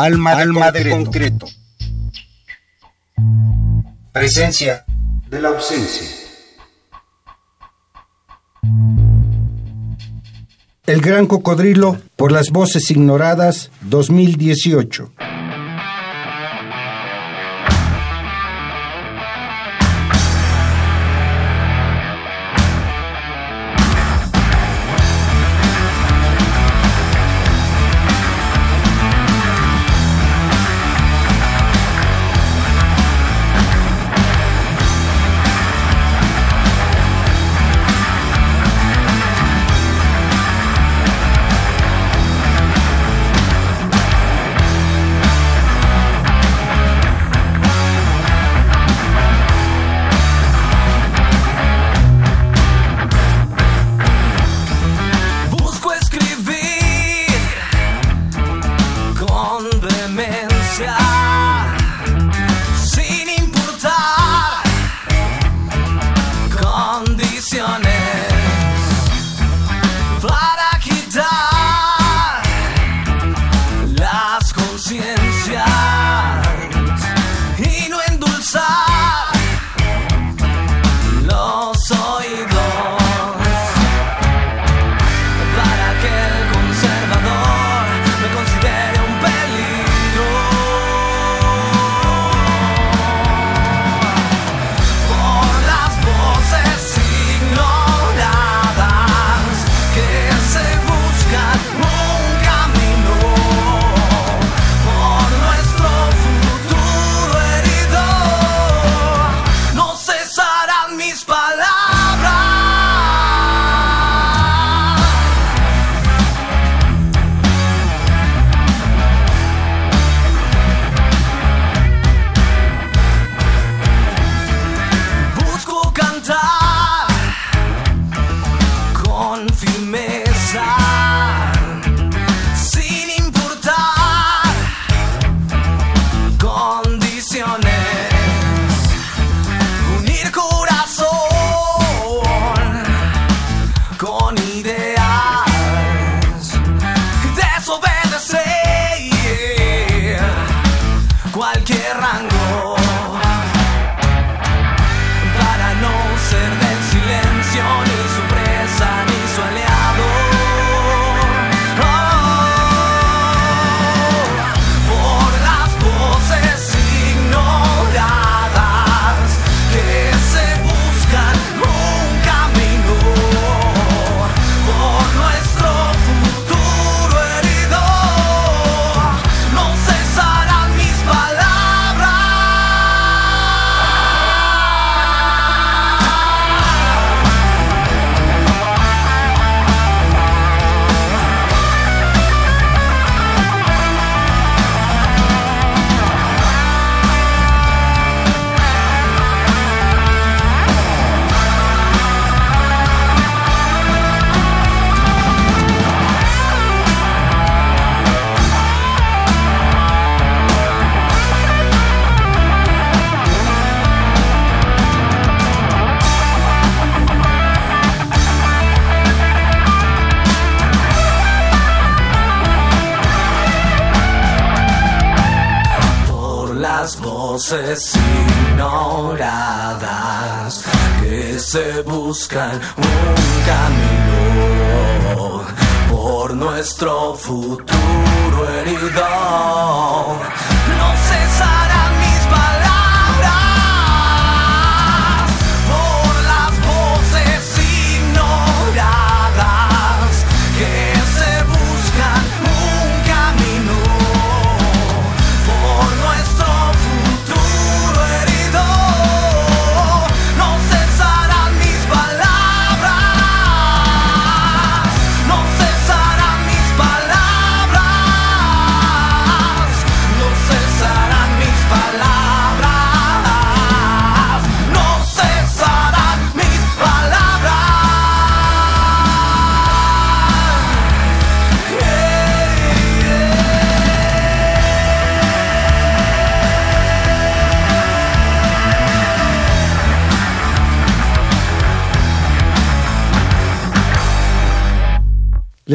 Alma, Alma de, concreto. Presencia de la ausencia. El gran cocodrilo por las voces ignoradas 2018. Voces ignoradas que se buscan un camino por nuestro futuro herido. No cesarán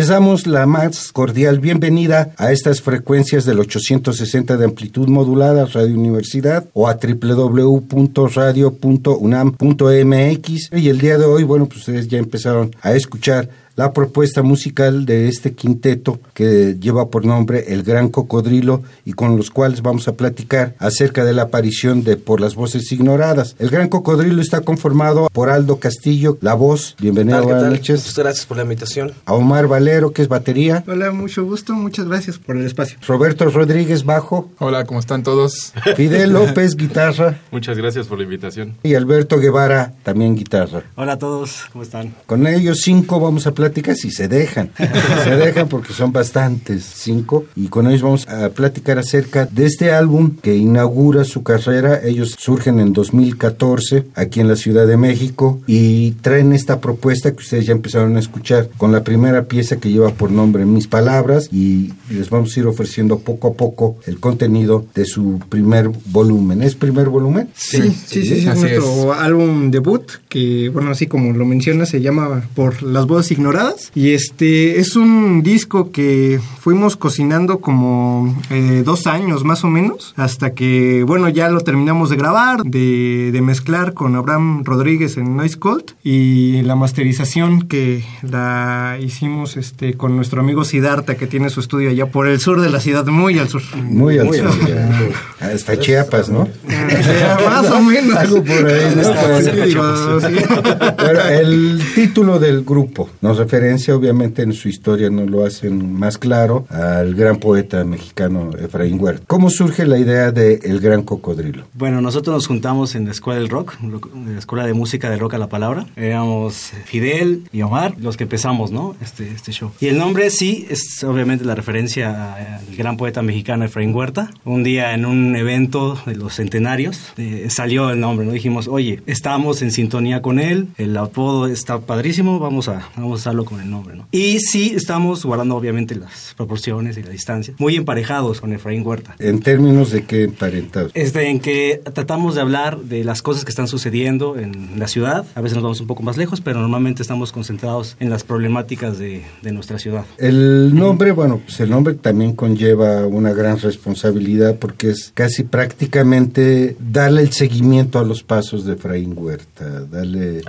Les damos la más cordial bienvenida a estas frecuencias del 860 de amplitud modulada Radio Universidad o a www.radio.unam.mx y el día de hoy, bueno, pues ustedes ya empezaron a escuchar la propuesta musical de este quinteto que lleva por nombre El Gran Cocodrilo y con los cuales vamos a platicar acerca de la aparición de Por las Voces Ignoradas. El Gran Cocodrilo está conformado por Aldo Castillo, la voz, bienvenido, buenas noches. Muchas gracias por la invitación. A Omar Valero, que es batería. Hola, mucho gusto, muchas gracias por el espacio. Roberto Rodríguez, bajo. Hola, ¿cómo están todos? Fidel López, guitarra. Muchas gracias por la invitación. Y Alberto Guevara, también guitarra. Hola a todos, ¿cómo están? Con ellos cinco vamos a platicar, si se dejan. se dejan porque son bastantes, cinco. Y con ellos vamos a platicar acerca de este álbum que inaugura su carrera. Ellos surgen en 2014 aquí en la Ciudad de México y traen esta propuesta que ustedes ya empezaron a escuchar con la primera pieza que lleva por nombre Mis Palabras y les vamos a ir ofreciendo poco a poco el contenido de su primer volumen. ¿Es primer volumen? Sí, sí, sí, sí, es nuestro álbum debut que, bueno, así como lo menciona, se llama Por las voces y este es un disco que fuimos cocinando como eh, dos años más o menos hasta que, bueno, ya lo terminamos de grabar, de, de mezclar con Abraham Rodríguez en Noise Cult y la masterización que la hicimos este con nuestro amigo Siddhartha que tiene su estudio allá por el sur de la ciudad, muy al sur. Muy al sur. Hasta Chiapas, ¿no? más o menos. Algo por ahí. ¿no? Sí, bueno, el título del grupo nos referencia, obviamente, en su historia nos lo hacen más claro, al gran poeta mexicano Efraín Huerta. ¿Cómo surge la idea de El Gran Cocodrilo? Bueno, nosotros nos juntamos en la Escuela del Rock, la Escuela de Música del Rock a la Palabra. Éramos Fidel y Omar los que empezamos, ¿no? Este, este show. Y el nombre sí es obviamente la referencia al gran poeta mexicano Efraín Huerta. Un día en un evento de los centenarios eh, salió el nombre, ¿no? Dijimos, oye, estamos en sintonía con él, el apodo está padrísimo, vamos a, vamos a con el nombre, ¿no? Y sí estamos guardando obviamente las proporciones y la distancia, muy emparejados con Efraín Huerta. ¿En términos de qué emparentados? Este, en que tratamos de hablar de las cosas que están sucediendo en la ciudad, a veces nos vamos un poco más lejos, pero normalmente estamos concentrados en las problemáticas de, de nuestra ciudad. El nombre, bueno, pues el nombre también conlleva una gran responsabilidad porque es casi prácticamente darle el seguimiento a los pasos de Efraín Huerta, darle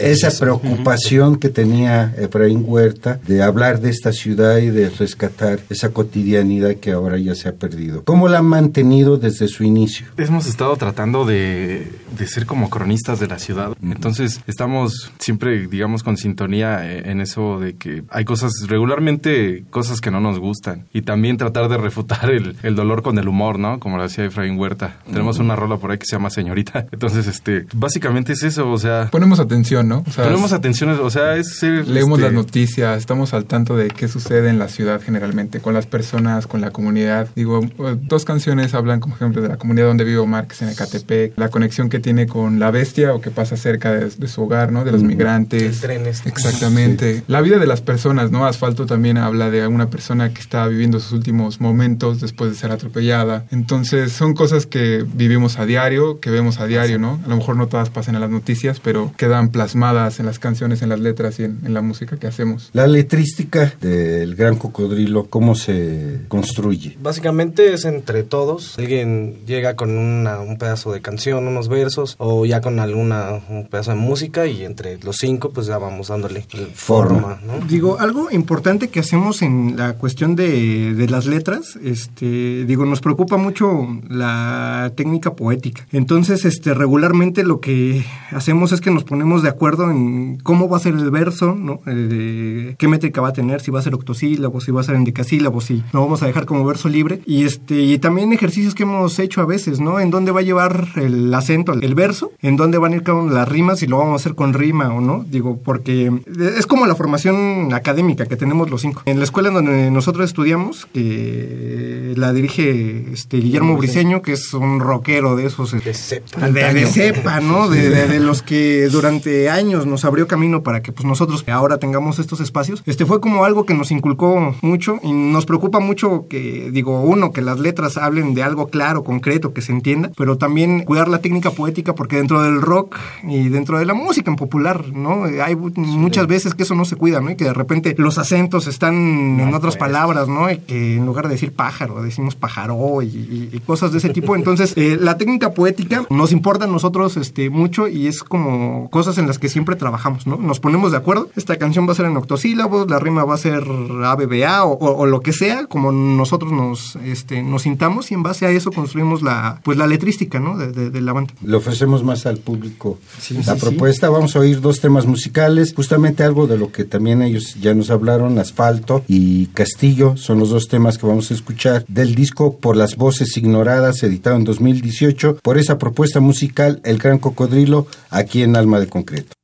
esa preocupación que tenía Efraín Huerta de hablar de esta ciudad y de rescatar esa cotidianidad que ahora ya se ha perdido. ¿Cómo la han mantenido desde su inicio? Hemos estado tratando de, de ser como cronistas de la ciudad. Entonces estamos siempre, digamos, con sintonía en eso de que hay cosas, regularmente cosas que no nos gustan. Y también tratar de refutar el, el dolor con el humor, ¿no? Como lo hacía Efraín Huerta. Tenemos una rola por ahí que se llama Señorita. Entonces, este, básicamente es eso, o sea... Ponemos atención, ¿no? O sea, ponemos atención, o sea, es ser... este, las noticias, estamos al tanto de qué sucede en la ciudad generalmente, con las personas, con la comunidad. Digo, dos canciones hablan, como ejemplo, de la comunidad donde vive Omar, que es en Ecatepec, la conexión que tiene con la bestia o que pasa cerca de, de su hogar, ¿no? De los migrantes. trenes. Exactamente. Sí. La vida de las personas, ¿no? Asfalto también habla de una persona que está viviendo sus últimos momentos después de ser atropellada. Entonces, son cosas que vivimos a diario, que vemos a diario, ¿no? A lo mejor no todas pasan en las noticias, pero quedan plasmadas en las canciones, en las letras y en, en la música que hacemos. La letrística del Gran Cocodrilo, ¿cómo se construye? Básicamente es entre todos. Alguien llega con una, un pedazo de canción, unos versos, o ya con alguna un pedazo de música y entre los cinco pues ya vamos dándole forma. ¿no? Digo, algo importante que hacemos en la cuestión de, de las letras, este, digo, nos preocupa mucho la técnica poética. Entonces, este, regularmente lo que hacemos es que nos ponemos de acuerdo en cómo va a ser el verso, ¿no? Eh, qué métrica va a tener, si va a ser octosílabo, si va a ser endecasílabo, si lo vamos a dejar como verso libre. Y este, y también ejercicios que hemos hecho a veces, ¿no? En dónde va a llevar el acento, el verso, en dónde van a ir cada una de las rimas, si lo vamos a hacer con rima o no. Digo, porque es como la formación académica que tenemos los cinco. En la escuela donde nosotros estudiamos, que la dirige este Guillermo Briceño, que es un rockero de esos. De cepa. De, de cepa, ¿no? De, de, de, los que durante años nos abrió camino para que pues nosotros ahora ahora tengamos estos espacios, este fue como algo que nos inculcó mucho y nos preocupa mucho que, digo, uno, que las letras hablen de algo claro, concreto, que se entienda, pero también cuidar la técnica poética porque dentro del rock y dentro de la música en popular, ¿no? Hay muchas veces que eso no se cuida, ¿no? Y que de repente los acentos están en otras palabras, ¿no? Y que en lugar de decir pájaro, decimos pájaro y, cosas de ese tipo. Entonces, eh, la técnica poética nos importa a nosotros este, mucho y es como cosas en las que siempre trabajamos, ¿no? Nos ponemos de acuerdo, esta canción va a ser en octosílabos, la rima va a ser ABBA o, o, lo que sea, como nosotros nos, este, nos sintamos y en base a eso construimos la, pues, la letrística, ¿no? De, la banda. Le ofrecemos más al público la propuesta. Vamos a oír dos temas musicales, justamente algo de lo que también ellos ya nos hablaron, Asfalto y Castillo, son los dos temas que vamos a escuchar del disco Por las Voces Ignoradas, editado en 2018, por esa propuesta musical El Gran Cocodrilo, aquí en Alma de Concreto.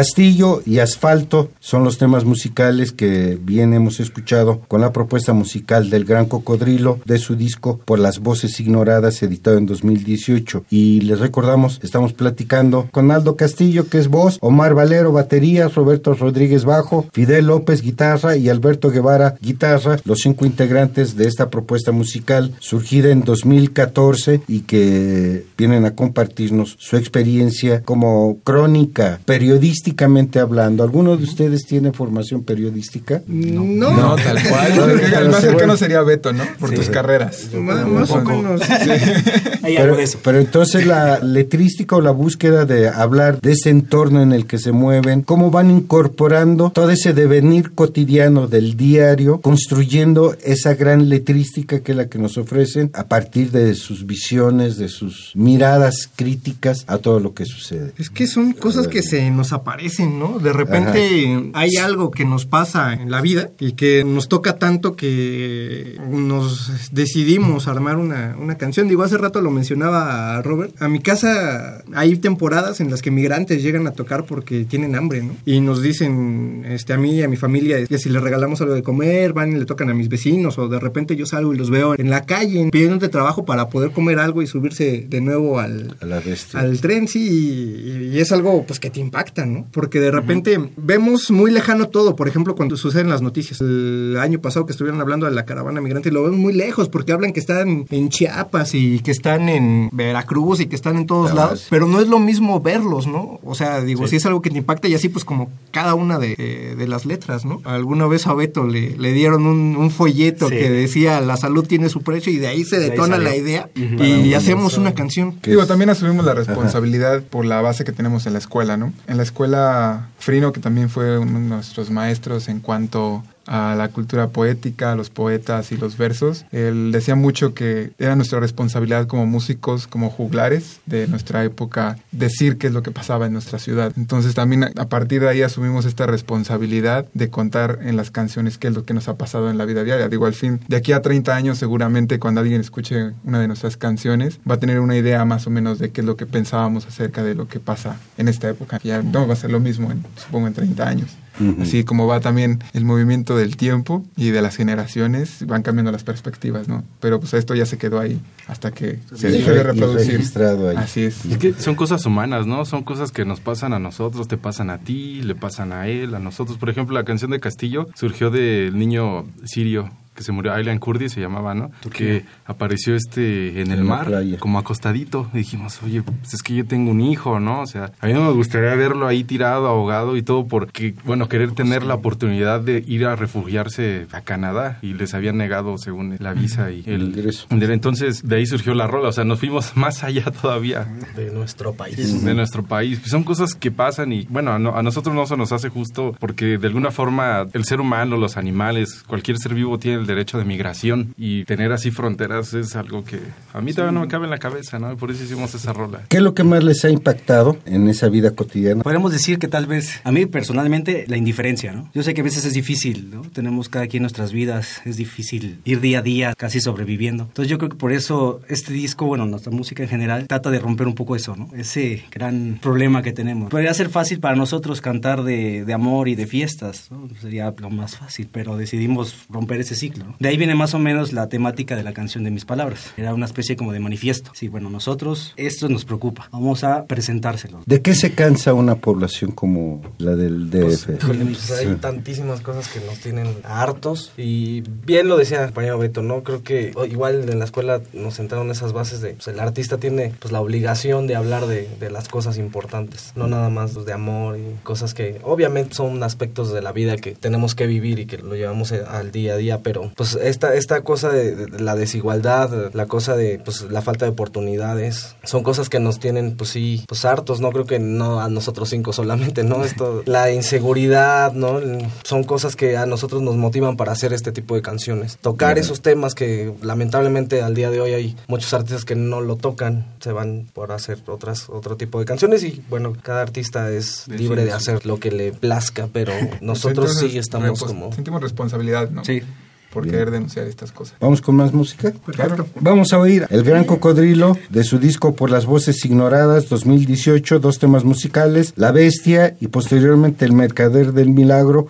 Castillo y Asfalto son los temas musicales que bien hemos escuchado con la propuesta musical del Gran Cocodrilo de su disco Por las Voces Ignoradas, editado en 2018. Y les recordamos, estamos platicando con Aldo Castillo, que es voz, Omar Valero, baterías, Roberto Rodríguez bajo, Fidel López, guitarra y Alberto Guevara, guitarra, los cinco integrantes de esta propuesta musical surgida en 2014 y que vienen a compartirnos su experiencia como crónica periodísticamente hablando. ¿Alguno de ustedes tiene formación periodística? No, No, tal cual. No, el más sí, cercano sería Beto, ¿no? Por tus carreras. más, más o menos. Pero, pero entonces la letrística o la búsqueda de hablar de ese entorno en el que se mueven, cómo van incorporando todo ese devenir cotidiano del diario, construyendo esa gran letrística que es la que nos ofrecen a partir de sus visiones, de sus miradas críticas a todo lo que sucede. Es que son cosas que se nos aparecen, ¿no? De repente hay algo que nos pasa en la vida y que nos toca tanto que nos decidimos armar una, una canción. Digo, hace rato lo mencionaba Robert. A mi casa hay temporadas en las que migrantes llegan a tocar porque tienen hambre, ¿no? Y nos dicen, este, a mí y a mi familia, que si les regalamos algo de comer, van y le tocan a mis vecinos, o de repente yo salgo y los veo en la calle pidiendo de trabajo para poder comer algo y subirse de nuevo al, al tren, sí, y, y es algo pues que te impacta, ¿no? Porque de repente vemos muy lejano todo, por ejemplo, cuando suceden las noticias. El año pasado que estuvieron hablando de la caravana migrante, lo vemos muy lejos porque hablan que están en Chiapas y que están en Veracruz y que están en todos Ah, lados, sí. pero no es lo mismo verlos, ¿no? O sea, digo, si es algo que te impacta y así pues como cada una de, de- de las letras, ¿no? Alguna vez a Beto le, le dieron un, un folleto Sí. que decía la salud tiene su precio y de ahí se De detona la idea Ujú. y hacemos una canción. Digo, es- también asumimos la responsabilidad por la base que tenemos en la escuela, ¿no? En la escuela, Frino, que también fue uno de nuestros maestros en cuanto a la cultura poética, a los poetas y los versos, él decía mucho que era nuestra responsabilidad como músicos, como juglares de nuestra época, decir qué es lo que pasaba en nuestra ciudad. Entonces también a- partir de ahí asumimos esta responsabilidad de contar en las canciones qué es lo que nos ha pasado en la vida diaria. Digo, al fin, de aquí a 30 años seguramente cuando alguien escuche una de nuestras canciones va a tener una idea más o menos de qué es lo que pensábamos acerca de lo que pasa en esta época. Ya no va a ser lo mismo, en, supongo, en 30 años. Así como va también el movimiento del tiempo y de las generaciones, van cambiando las perspectivas, ¿no? Pero pues esto ya se quedó ahí hasta que se Y deje de reproducir. registrado ahí. Así es. Es que son cosas humanas, ¿no? Son cosas que nos pasan a nosotros, te pasan a ti, le pasan a él, a nosotros. Por ejemplo, la canción de Castillo surgió del niño sirio que se murió, Aylan Kurdi se llamaba, ¿no? Que apareció este en el En mar, como acostadito. Y dijimos, oye, pues es que yo tengo un hijo, ¿no? O sea, a mí no me gustaría verlo ahí tirado, ahogado y todo porque, bueno, querer tener la oportunidad de ir a refugiarse a Canadá y les habían negado, según la visa y El el... ingreso. Entonces, de ahí surgió la rola, o sea, nos fuimos más allá todavía de nuestro país. de nuestro país. Pues son cosas que pasan y bueno, a, no- a nosotros no se nos hace justo porque de alguna forma el ser humano, los animales, cualquier ser vivo tiene el derecho de migración y tener así fronteras es algo que a mí todavía no me cabe en la cabeza, ¿no? Por eso hicimos esa rola. ¿Qué es lo que más les ha impactado en esa vida cotidiana? Podríamos decir que tal vez, a mí personalmente, la indiferencia, ¿no? Yo sé que a veces es difícil, ¿no? Tenemos cada quien nuestras vidas, es difícil ir día a día casi sobreviviendo. Entonces yo creo que por eso este disco, bueno, nuestra música en general, trata de romper un poco eso, ¿no? Ese gran problema que tenemos. Podría ser fácil para nosotros cantar de, de amor y de fiestas, ¿no? Sería lo más fácil, pero decidimos romper ese ciclo, ¿no? De ahí viene más o menos la temática de la canción de mis palabras. Era una especie como de manifiesto. Sí, bueno, nosotros, esto nos preocupa. Vamos a presentárselo. ¿De qué se cansa una población como la del DF? Híjole, pues hay tantísimas cosas que nos tienen hartos y bien lo decía el compañero Beto, ¿no? Creo que igual en la escuela nos sentaron esas bases de, pues el artista tiene pues la obligación de hablar de, de las cosas importantes, no nada más pues, de amor y cosas que obviamente son aspectos de la vida que tenemos que vivir y que lo llevamos eh, al día a día, pero pues esta, esta cosa de, de la desigualdad, la cosa de pues la falta de oportunidades, son cosas que nos tienen pues sí, pues hartos, no creo que no a nosotros cinco solamente, ¿no? Esto, la inseguridad, ¿no? Son cosas que a nosotros nos motivan para hacer este tipo de canciones. Tocar esos temas que lamentablemente al día de hoy hay muchos artistas que no lo tocan, se van por hacer otras otro tipo de canciones y bueno, cada artista es libre sí, de sí. hacer lo que le plazca, pero nosotros Entonces, sí estamos como Sentimos responsabilidad, ¿no? Sí. Por Bien. querer denunciar estas cosas. Vamos con más música. Claro. Vamos a oír El Gran Cocodrilo de su disco Por las Voces Ignoradas 2018, dos temas musicales, La Bestia y posteriormente El Mercader del Milagro.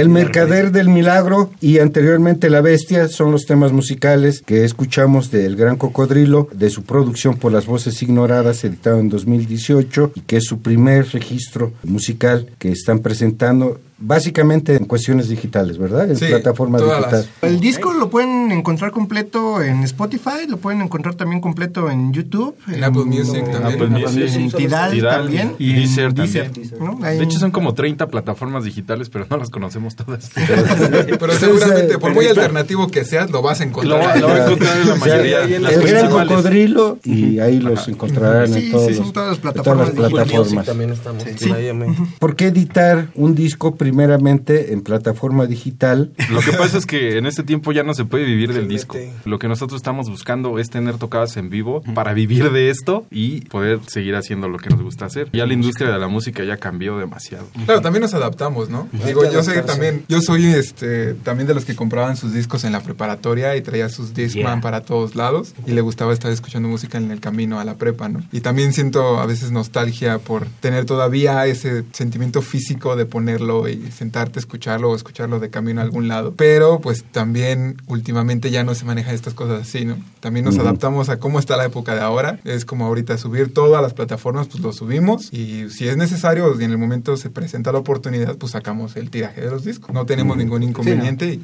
El Mercader del Milagro y anteriormente La Bestia son los temas musicales que escuchamos de El Gran Cocodrilo, de su producción por las voces ignoradas, editado en 2018, y que es su primer registro musical que están presentando básicamente en cuestiones digitales, ¿verdad? En Sí, plataformas todas digitales. las- El disco lo pueden encontrar completo en Spotify, lo pueden encontrar también completo en YouTube. En Apple Music también. Apple Music. En Tidal, Tidal también. y en Deezer también. ¿no? Ahí De hecho, en- son como 30 plataformas digitales, pero no las conocemos todas. Pero seguramente, por muy alternativo que seas, lo vas a Lo, encontrar. lo a encontrar en la O sea, mayoría. el Gran. Cocodrilo y ahí los encontrarán Sí, en sí, todos sí, los- en todas las en todas plataformas las digitales. plataformas. también estamos. Sí. Ahí, amén. ¿Por qué editar un disco primeramente en plataforma digital? Lo que pasa es que en este tiempo ya no se puede vivir del disco. Lo que nosotros estamos buscando es tener tocadas en vivo para vivir de esto y poder seguir haciendo lo que nos gusta hacer. Ya la industria de la música ya cambió demasiado. Claro, también nos adaptamos, ¿no? Digo, yo soy también, yo soy este también de los que compraban sus discos en la preparatoria y traía sus Discman Yeah. para todos lados y le gustaba estar escuchando música en el camino a la prepa, ¿no? Y también siento a veces nostalgia por tener todavía ese sentimiento físico de ponerlo y y sentarte a escucharlo o escucharlo de camino a algún lado. Pero pues también últimamente ya no se manejan estas cosas así, ¿no? También nos adaptamos a cómo está la época de ahora. Es como ahorita subir todo a las plataformas, pues lo subimos y si es necesario y en el momento se presenta la oportunidad, pues sacamos el tiraje de los discos. No tenemos ningún inconveniente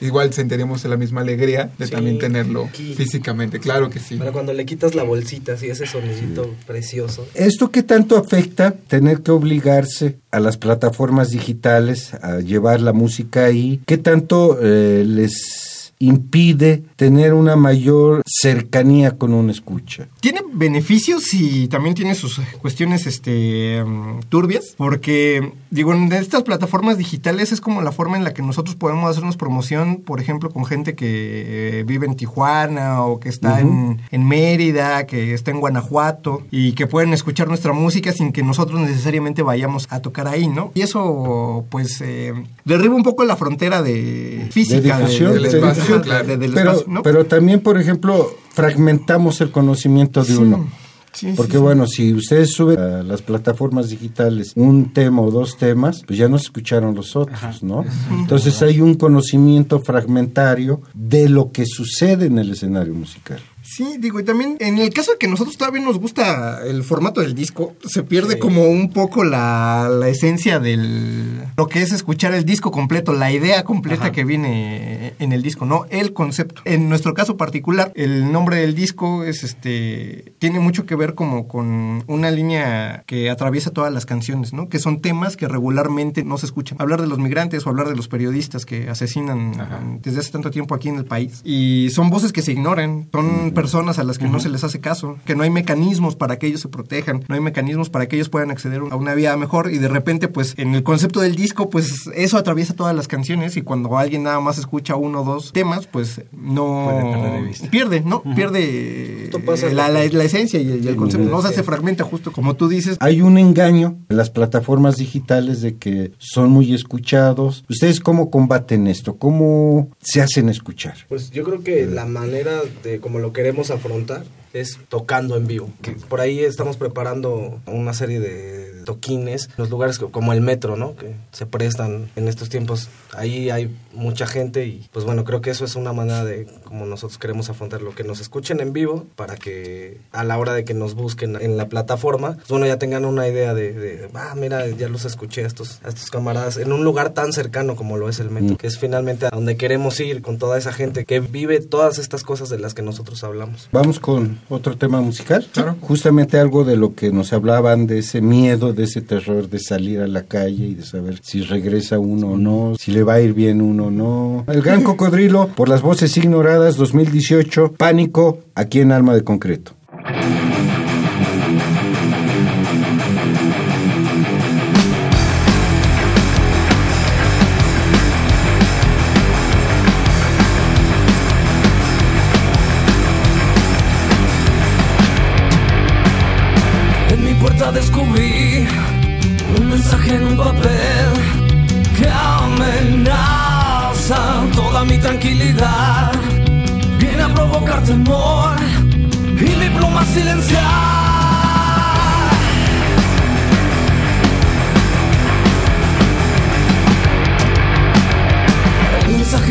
y igual sentiremos la misma alegría de también tenerlo físicamente, claro que sí. Pero cuando le quitas la bolsita, así ese sonidito precioso. ¿Esto qué tanto afecta tener que obligarse a las plataformas digitales a llevar la música ahí? ¿Qué tanto eh, les impide tener una mayor cercanía con un escucha. Tiene beneficios y también tiene sus cuestiones este, mm, turbias, porque digo, en estas plataformas digitales es como la forma en la que nosotros podemos hacernos promoción, por ejemplo, con gente que eh, vive en Tijuana o que está en, en Mérida, que está en Guanajuato y que pueden escuchar nuestra música sin que nosotros necesariamente vayamos a tocar ahí, ¿no? Y eso, pues, eh, derriba un poco la frontera de física del espacio pero, pero también, por ejemplo, fragmentamos el conocimiento de uno. Porque bueno, si ustedes suben a las plataformas digitales un tema o dos temas, pues ya no se escucharon los otros, ¿no? Entonces hay un conocimiento fragmentario de lo que sucede en el escenario musical. Sí, digo, y también en el caso de que nosotros todavía nos gusta el formato del disco, se pierde como un poco la, la, esencia del lo que es escuchar el disco completo, la idea completa que viene en el disco, no el concepto. En nuestro caso particular, el nombre del disco es este tiene mucho que ver como con una línea que atraviesa todas las canciones, ¿no? Que son temas que regularmente no se escuchan. Hablar de los migrantes o hablar de los periodistas que asesinan desde hace tanto tiempo aquí en el país y son voces que se ignoran, son personas a las que no se les hace caso, que no hay mecanismos para que ellos se protejan, no hay mecanismos para que ellos puedan acceder a una vida mejor y de repente pues en el concepto del disco pues eso atraviesa todas las canciones y cuando alguien nada más escucha uno o dos temas pues no pierde, ¿no? Pierde la, la, esencia y el, concepto, no se fragmenta justo como tú dices. Hay un engaño en las plataformas digitales de que son muy escuchados. ¿Ustedes cómo combaten esto? ¿Cómo se hacen escuchar? Pues yo creo que la manera de como lo queremos afrontar es tocando en vivo. Que por ahí estamos preparando una serie de toquines, los lugares como el metro, ¿no? Que se prestan en estos tiempos. Ahí hay mucha gente y pues bueno, creo que eso es una manera de como nosotros queremos afrontar lo que nos escuchen en vivo para que a la hora de que nos busquen en la plataforma, pues bueno, ya tengan una idea de, ah, mira, ya los escuché a estos, a estos camaradas en un lugar tan cercano como lo es el metro, mm. que es finalmente a donde queremos ir con toda esa gente que vive todas estas cosas de las que nosotros hablamos. Vamos con otro tema musical. Claro. Justamente algo de lo que nos hablaban de ese miedo, de ese terror de salir a la calle y de saber si regresa uno o no, si le va a ir bien uno o no. El Gran Cocodrilo, por las voces ignoradas, 2018, Pánico, aquí en Alma de Concreto.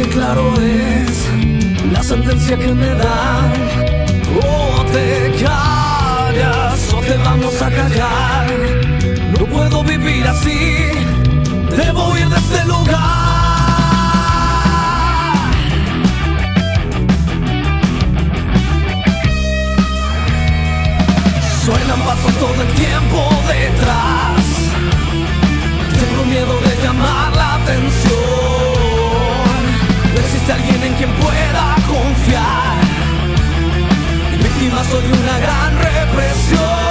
Claro es la sentencia que me dan. Oh, te te vamos a callar. No puedo vivir así, debo ir de este lugar. Suenan pasos todo el tiempo detrás. Tengo miedo de llamar la atención. Alguien en quien pueda confiar. Víctima soy de una gran represión.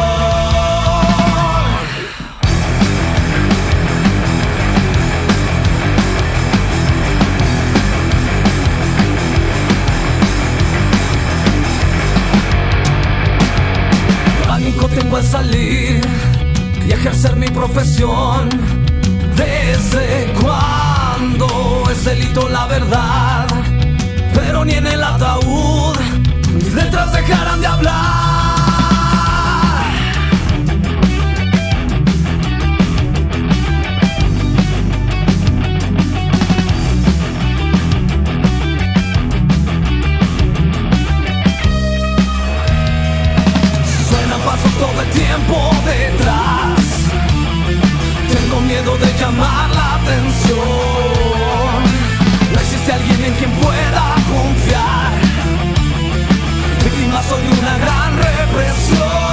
tengo al salir y ejercer mi profesión. ¿Desde cuándo Celito la verdad, pero ni en el ataúd, mis letras dejarán de hablar. Suenan pasos todo el tiempo detrás, tengo miedo de llamar la atención. Alguien en quien pueda confiar. Víctima soy una gran represión.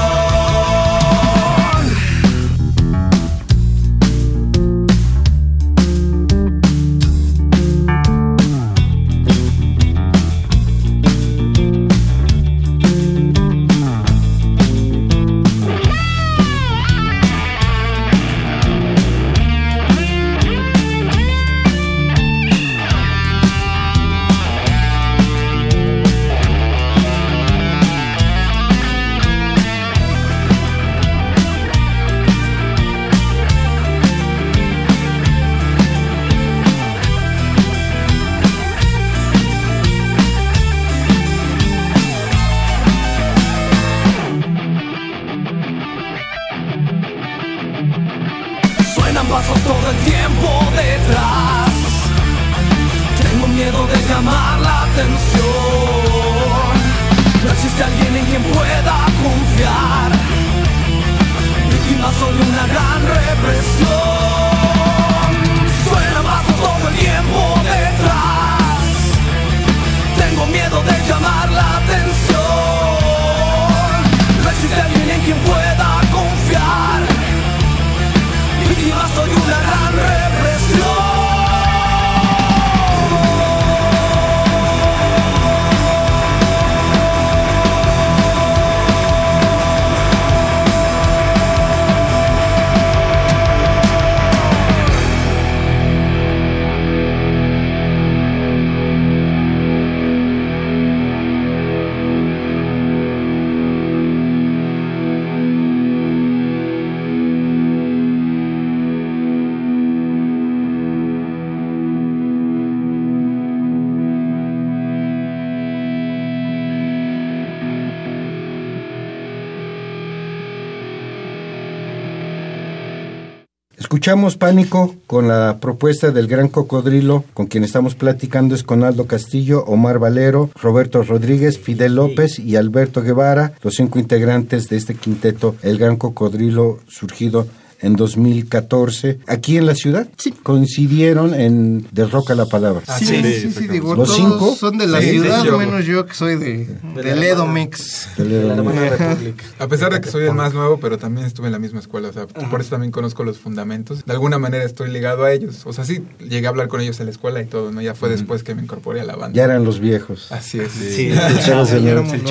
Escuchamos Pánico con la propuesta del Gran Cocodrilo, con quien estamos platicando es con Aldo Castillo, Omar Valero, Roberto Rodríguez, Fidel López y Alberto Guevara, los cinco integrantes de este quinteto El Gran Cocodrilo, surgido en 2014, aquí en la ciudad. Sí. Coincidieron en De Roca la Palabra. Sí, sí, sí, sí, digo, ¿Los todos cinco? son de la Sí, ciudad, sí, yo. menos yo que soy de, De de la Ledomex. De De la León. hermana República. A pesar de que soy el más nuevo, pero también estuve en la misma escuela, o sea, por eso también conozco los fundamentos. De alguna manera estoy ligado a ellos. O sea, sí, llegué a hablar con ellos en la escuela y todo, ¿no? Ya fue después que me incorporé a la banda. Ya eran los viejos. Así es. Sí,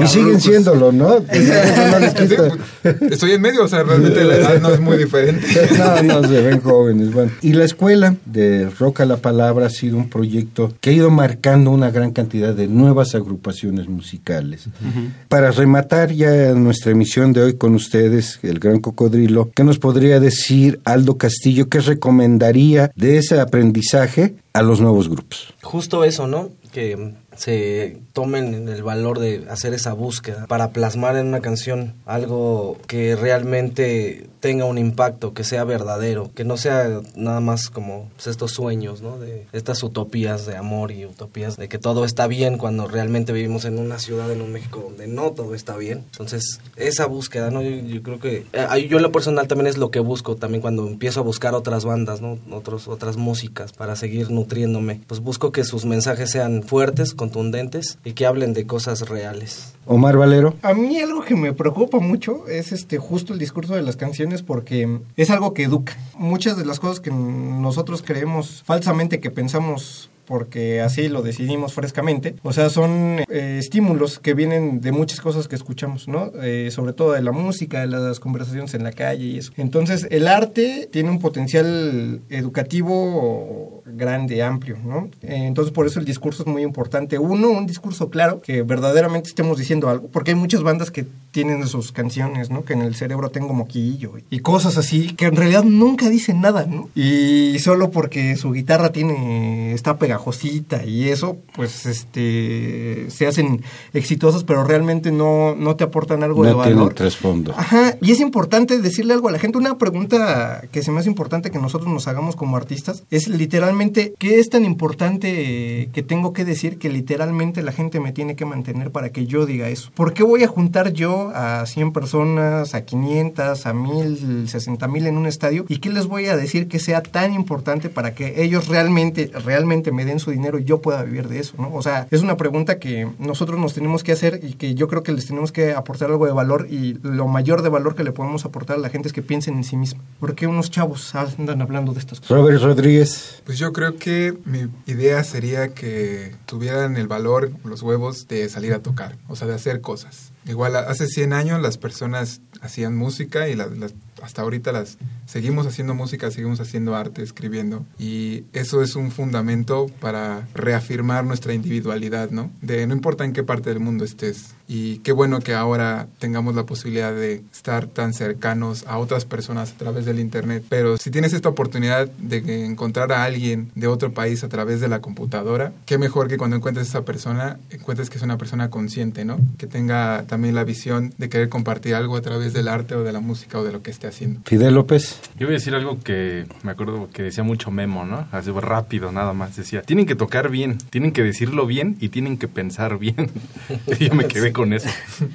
y siguen siéndolo, ¿no? Sí, pues, estoy en medio, o sea, realmente la edad no es muy diferente. No, no, se ven jóvenes. Bueno. Y la escuela de Roca la Palabra ha sido un proyecto que ha ido marcando una gran cantidad de nuevas agrupaciones musicales. Para rematar ya nuestra emisión de hoy con ustedes, el Gran Cocodrilo, ¿qué nos podría decir Aldo Castillo? ¿Qué recomendaría de ese aprendizaje a los nuevos grupos? Justo eso, ¿no? Que se tomen el valor de hacer esa búsqueda para plasmar en una canción algo que realmente tenga un impacto, que sea verdadero, que no sea nada más como pues, estos sueños, ¿no? De estas utopías de amor y utopías de que todo está bien cuando realmente vivimos en una ciudad, en un México donde no todo está bien. Entonces, esa búsqueda, ¿no? Yo, yo creo que eh, yo en lo personal también es lo que busco también cuando empiezo a buscar otras bandas, ¿no? Otros, otras músicas para seguir nutriéndome. Pues busco que sus mensajes sean fuertes, contundentes y que hablen de cosas reales. Omar Valero. A mí algo que me preocupa mucho es este justo el discurso de las canciones porque es algo que educa. Muchas de las cosas que nosotros creemos falsamente que pensamos porque así lo decidimos frescamente. O sea, son eh, estímulos que vienen de muchas cosas que escuchamos, ¿no? Eh, sobre todo de la música, de las conversaciones en la calle y eso. Entonces, el arte tiene un potencial educativo grande, amplio, ¿no? Eh, entonces, por eso el discurso es muy importante. Uno, un discurso claro, que verdaderamente estemos diciendo algo, porque hay muchas bandas que tienen sus canciones, ¿no? Que en el cerebro tengo moquillo y cosas así, que en realidad nunca dicen nada, ¿no? Y solo porque su guitarra tiene, está pegada pegajosita y eso, pues este se hacen exitosos, pero realmente no, no te aportan algo de No tiene valor. trasfondo. Ajá, y es importante decirle algo a la gente. Una pregunta que se me hace importante que nosotros nos hagamos como artistas es literalmente, ¿qué es tan importante que tengo que decir que literalmente la gente me tiene que mantener para que yo diga eso? ¿Por qué voy a juntar yo a 100 personas, a 500, a 1000, 60 mil en un estadio? ¿Y qué les voy a decir que sea tan importante para que ellos realmente, realmente me den su dinero y yo pueda vivir de eso? ¿no? O sea, es una pregunta que nosotros nos tenemos que hacer y que yo creo que les tenemos que aportar algo de valor y lo mayor de valor que le podemos aportar a la gente es que piensen en sí misma. Porque unos chavos andan hablando de estas cosas. Robert Rodríguez. Pues yo creo que mi idea sería que tuvieran el valor, los huevos de salir a tocar, o sea, de hacer cosas. Igual hace 100 años las personas hacían música y las- las- hasta ahorita las seguimos haciendo música, seguimos haciendo arte, escribiendo y eso es un fundamento para reafirmar nuestra individualidad, ¿no? De no importa en qué parte del mundo estés y qué bueno que ahora tengamos la posibilidad de estar tan cercanos a otras personas a través del internet, pero si tienes esta oportunidad de encontrar a alguien de otro país a través de la computadora, qué mejor que cuando encuentres a esa persona, encuentres que es una persona consciente, ¿no? Que tenga también la visión de querer compartir algo a través del arte o de la música o de lo que esté haciendo. Fidel López. Yo voy a decir algo que me acuerdo que decía mucho Memo, ¿no? Así rápido, nada más. Decía, tienen que tocar bien, tienen que decirlo bien y tienen que pensar bien. y yo me quedé con eso.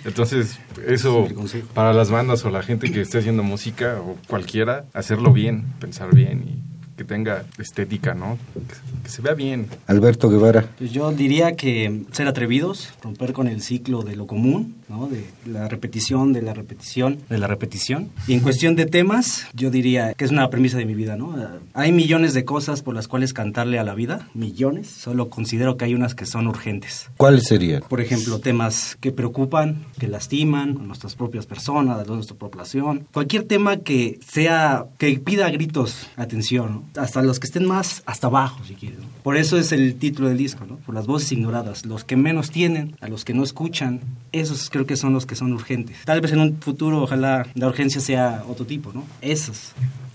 Entonces, eso para las bandas o la gente que esté haciendo música o cualquiera, hacerlo bien, pensar bien y que tenga estética, ¿no? Que, que se vea bien. Alberto Guevara. Pues yo diría que ser atrevidos, romper con el ciclo de lo común, ¿no? de la repetición, de la repetición, de la repetición. Y en cuestión de temas, yo diría que es una premisa de mi vida. ¿no? Hay millones de cosas por las cuales cantarle a la vida, millones. Solo considero que hay unas que son urgentes. ¿Cuáles serían? Por ejemplo, temas que preocupan, que lastiman a nuestras propias personas, a nuestra población. Cualquier tema que sea, que pida a gritos atención, ¿no? Hasta los que estén más hasta abajo, si quieres. Por eso es el título del disco, ¿no? Por las voces ignoradas, los que menos tienen, a los que no escuchan, esos creo que son los que son urgentes. Tal vez en un futuro, ojalá la urgencia sea otro tipo, ¿no? Esos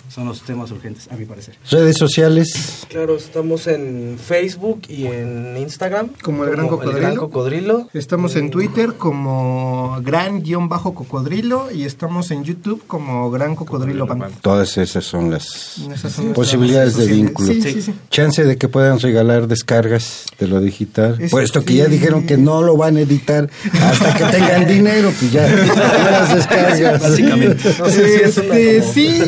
son los temas urgentes, a mi parecer. Redes sociales. Claro, estamos en Facebook y en Instagram. Como el Gran Cocodrilo. Gran Cocodrilo. Estamos en Twitter como gran-cocodrilo y estamos en YouTube como Gran Cocodrilo Band. Todas esas son las Esas son nuestras posibilidades de vínculo. Sí, sí, sí. Chance de que puedan regalar descargas de lo digital. Es- Puesto que sí. ya dijeron que no lo van a editar hasta que tengan dinero, pues ya las descargas. Básicamente. No sé si Este, como- sí,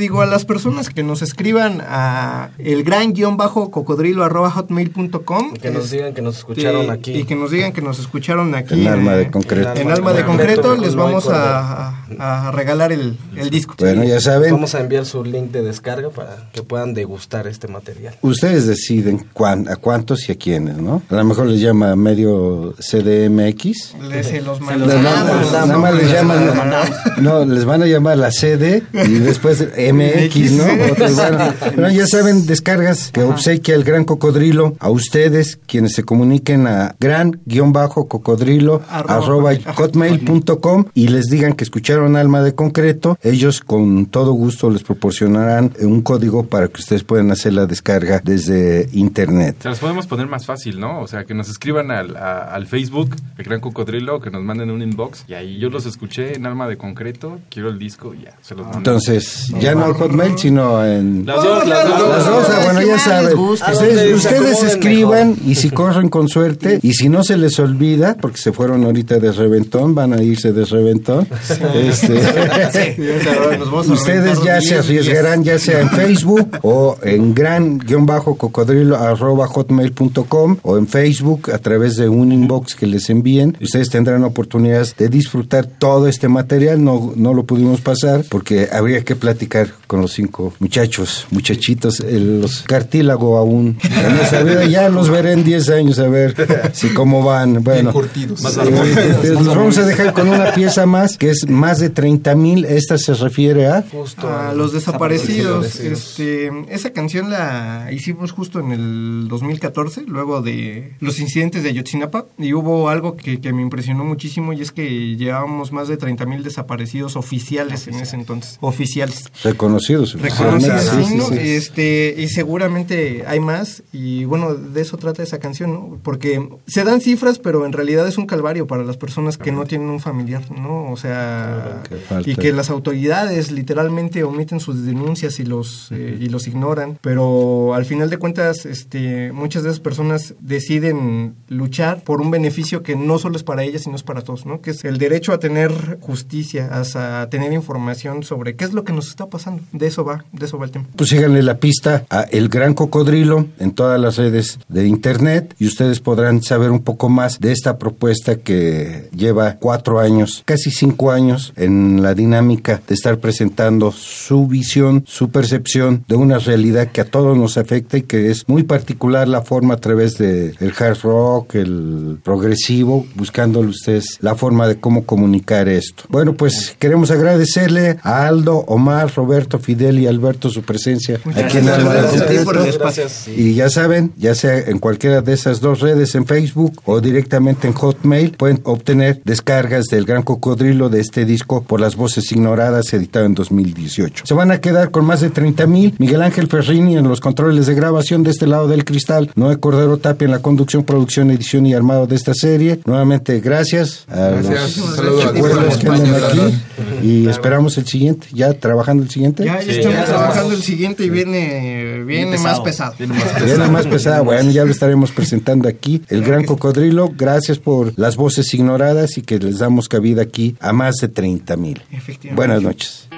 digo, a las personas que nos escriban a el gran guion bajo cocodrilo arroba hotmail.com. Que nos digan que nos escucharon aquí. Y que nos digan que nos escucharon aquí. En alma de concreto. En alma de concreto les vamos a, a- a regalar el, el disco. Bueno, ya saben, Vamos a enviar su link de descarga para que puedan degustar este material. ustedes deciden cuán- a cuántos y a quiénes, ¿no? A lo mejor les llama medio CDMX. Les, se los mandamos. nada más les llaman, no, les van a llamar la CD y después MX, ¿no? Otros Bueno, ya saben, descargas que obsequia el Gran Cocodrilo a ustedes, quienes se comuniquen a gran-cocodrilo Arroba arroba hotmail.com y les digan que escucharon Alma de Concreto, ellos con todo gusto les proporcionarán un código para que ustedes puedan hacer la descarga desde internet. Se las podemos poner más fácil, ¿no? O sea, que nos escriban al, a- al Facebook, el Gran Cocodrilo, que nos manden un inbox. Y ahí yo los escuché en Alma de Concreto, quiero el disco y ya, se los mando. Entonces, ya no en Hotmail, sino en... las dos, las dos. Las dos, ah, bueno, ya saben. Ustedes, escriban y si corren con suerte y si no se les olvida, porque se fueron ahorita de reventón, van a irse de reventón. Este, ustedes ya se arriesgarán ya sea en Facebook o en gran-cocodrilo arroba hotmail.com o en Facebook a través de un inbox que les envíen. Ustedes tendrán oportunidades de disfrutar todo este material. No, no lo pudimos pasar porque habría que platicar con los cinco muchachos, muchachitos, el- los cartílago aún vida. Ya los veré en 10 años a ver si cómo van. Bueno, curtidos. eh, eh, los vamos a dejar con una pieza más que es más de 30 mil. Esta se refiere a... Justo. A los desaparecidos. Este, esa canción la hicimos justo en el 2014, luego de los incidentes de Ayotzinapa, y hubo algo que, que me impresionó muchísimo y es que llevábamos más de 30 mil desaparecidos oficiales en ese entonces. Oficiales. Reconocidos. Reconocidos, Sí. Este, y seguramente hay más, y bueno, de eso trata esa canción, ¿no? Porque se dan cifras, pero en realidad es un calvario para las personas que no tienen un familiar, ¿no? O sea, Que falta. y que las autoridades literalmente omiten sus denuncias y los, eh, y los ignoran, pero al final de cuentas, este, muchas de esas personas deciden luchar por un beneficio que no solo es para ellas, sino es para todos, ¿no? Que es el derecho a tener justicia, a, a tener información sobre qué es lo que nos está pasando. De eso va, de eso va el tema. Pues síganle la pista a El Gran Cocodrilo en todas las redes de internet y ustedes podrán saber un poco más de esta propuesta que lleva cuatro años, casi cinco años en la dinámica de estar presentando su visión, su percepción de una realidad que a todos nos afecta y que es muy particular la forma a través de el hard rock, el progresivo, buscándole ustedes la forma de cómo comunicar esto. Bueno, pues queremos agradecerle a Aldo, Omar, Roberto, Fidel y Alberto su presencia aquí en. Alma de Gracias. Y ya saben, ya sea en cualquiera de esas dos redes, en Facebook o directamente en Hotmail, pueden obtener descargas del Gran Cocodrilo de este disco por las voces ignoradas, editado en 2018. Se van a quedar con más de 30 mil. Miguel Ángel Ferrini en los controles de grabación de este lado del cristal. Noé Cordero Tapia en la conducción, producción, edición y armado de esta serie. Nuevamente, gracias a Gracias. los que andan aquí. Y esperamos el siguiente. ¿Ya trabajando el siguiente? Ya, ya Sí, estamos ya trabajando el siguiente y viene, viene más pesado. Viene más pesada, bueno, ya lo estaremos presentando aquí. El Gran Cocodrilo, gracias por las voces ignoradas y que les damos cabida aquí a más de 30 mil. Efectivamente. Buenas noches.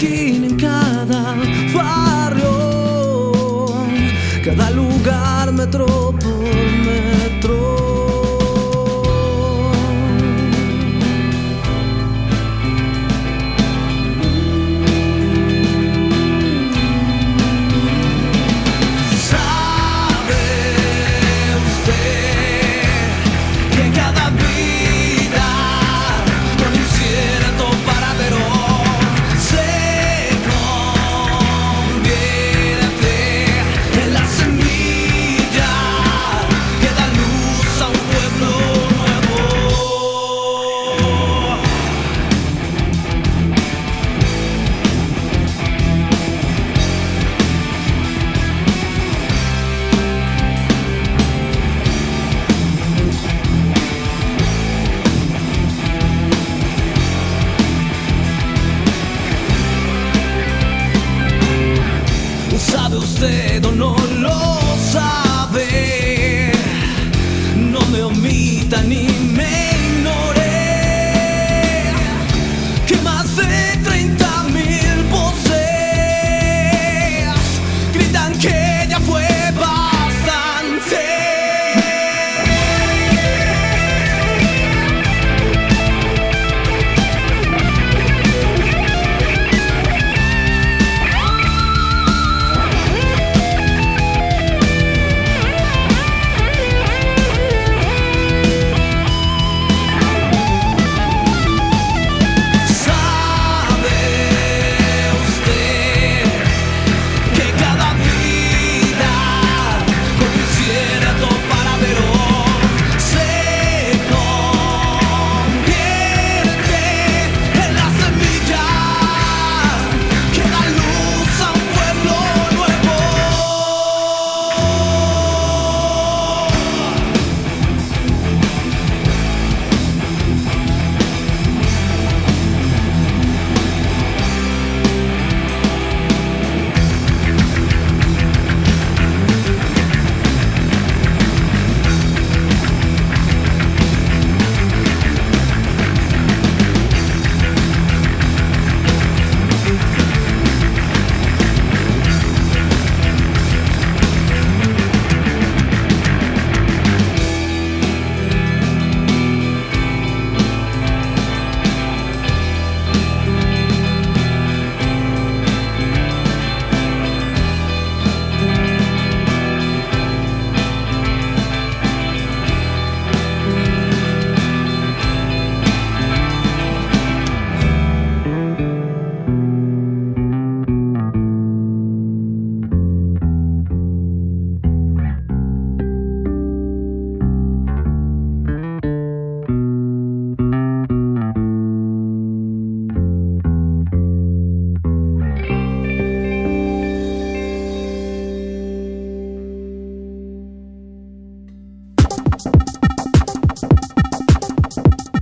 Esquina, en cada barrio, cada lugar, metro